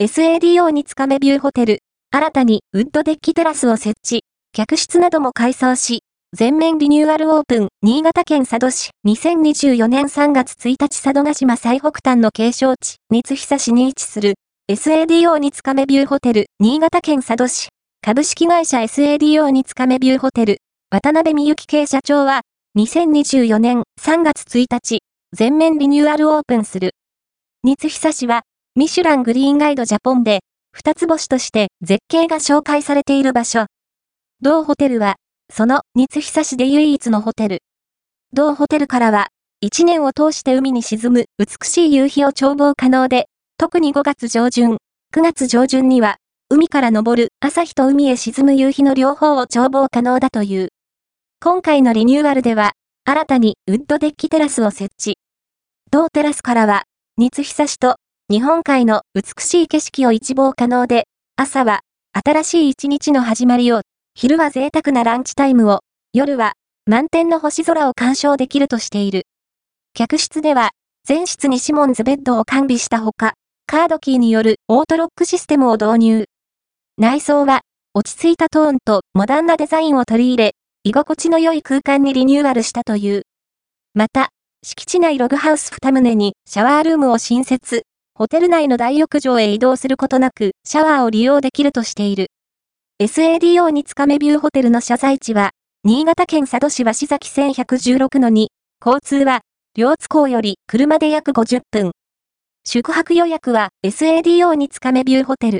SADO につかめビューホテル、新たにウッドデッキテラスを設置、客室なども改装し、全面リニューアルオープン、新潟県佐渡市、2024年3月1日佐渡島最北端の景勝地、三久市に位置する、SADO につかめビューホテル、新潟県佐渡市、株式会社 SADO につかめビューホテル、渡辺美幸系社長は、2024年3月1日、全面リニューアルオープンする。三久市は、ミシュラングリーンガイドジャポンで、二つ星として絶景が紹介されている場所。同ホテルは、その三つ久市で唯一のホテル。同ホテルからは、一年を通して海に沈む美しい夕日を眺望可能で、特に5月上旬、9月上旬には、海から昇る朝日と海へ沈む夕日の両方を眺望可能だという。今回のリニューアルでは、新たにウッドデッキテラスを設置。同テラスからは、三つ久市と日本海の美しい景色を一望可能で、朝は新しい一日の始まりを、昼は贅沢なランチタイムを、夜は満天の星空を鑑賞できるとしている。客室では、全室にシモンズベッドを完備したほか、カードキーによるオートロックシステムを導入。内装は、落ち着いたトーンとモダンなデザインを取り入れ、居心地の良い空間にリニューアルしたという。また、敷地内ログハウス2棟にシャワールームを新設、ホテル内の大浴場へ移動することなくシャワーを利用できるとしている。SADO につかめビューホテルの謝罪地は、新潟県佐渡市鷲崎1116の2、交通は、両津港より車で約50分。宿泊予約は SADO につかめビューホテル。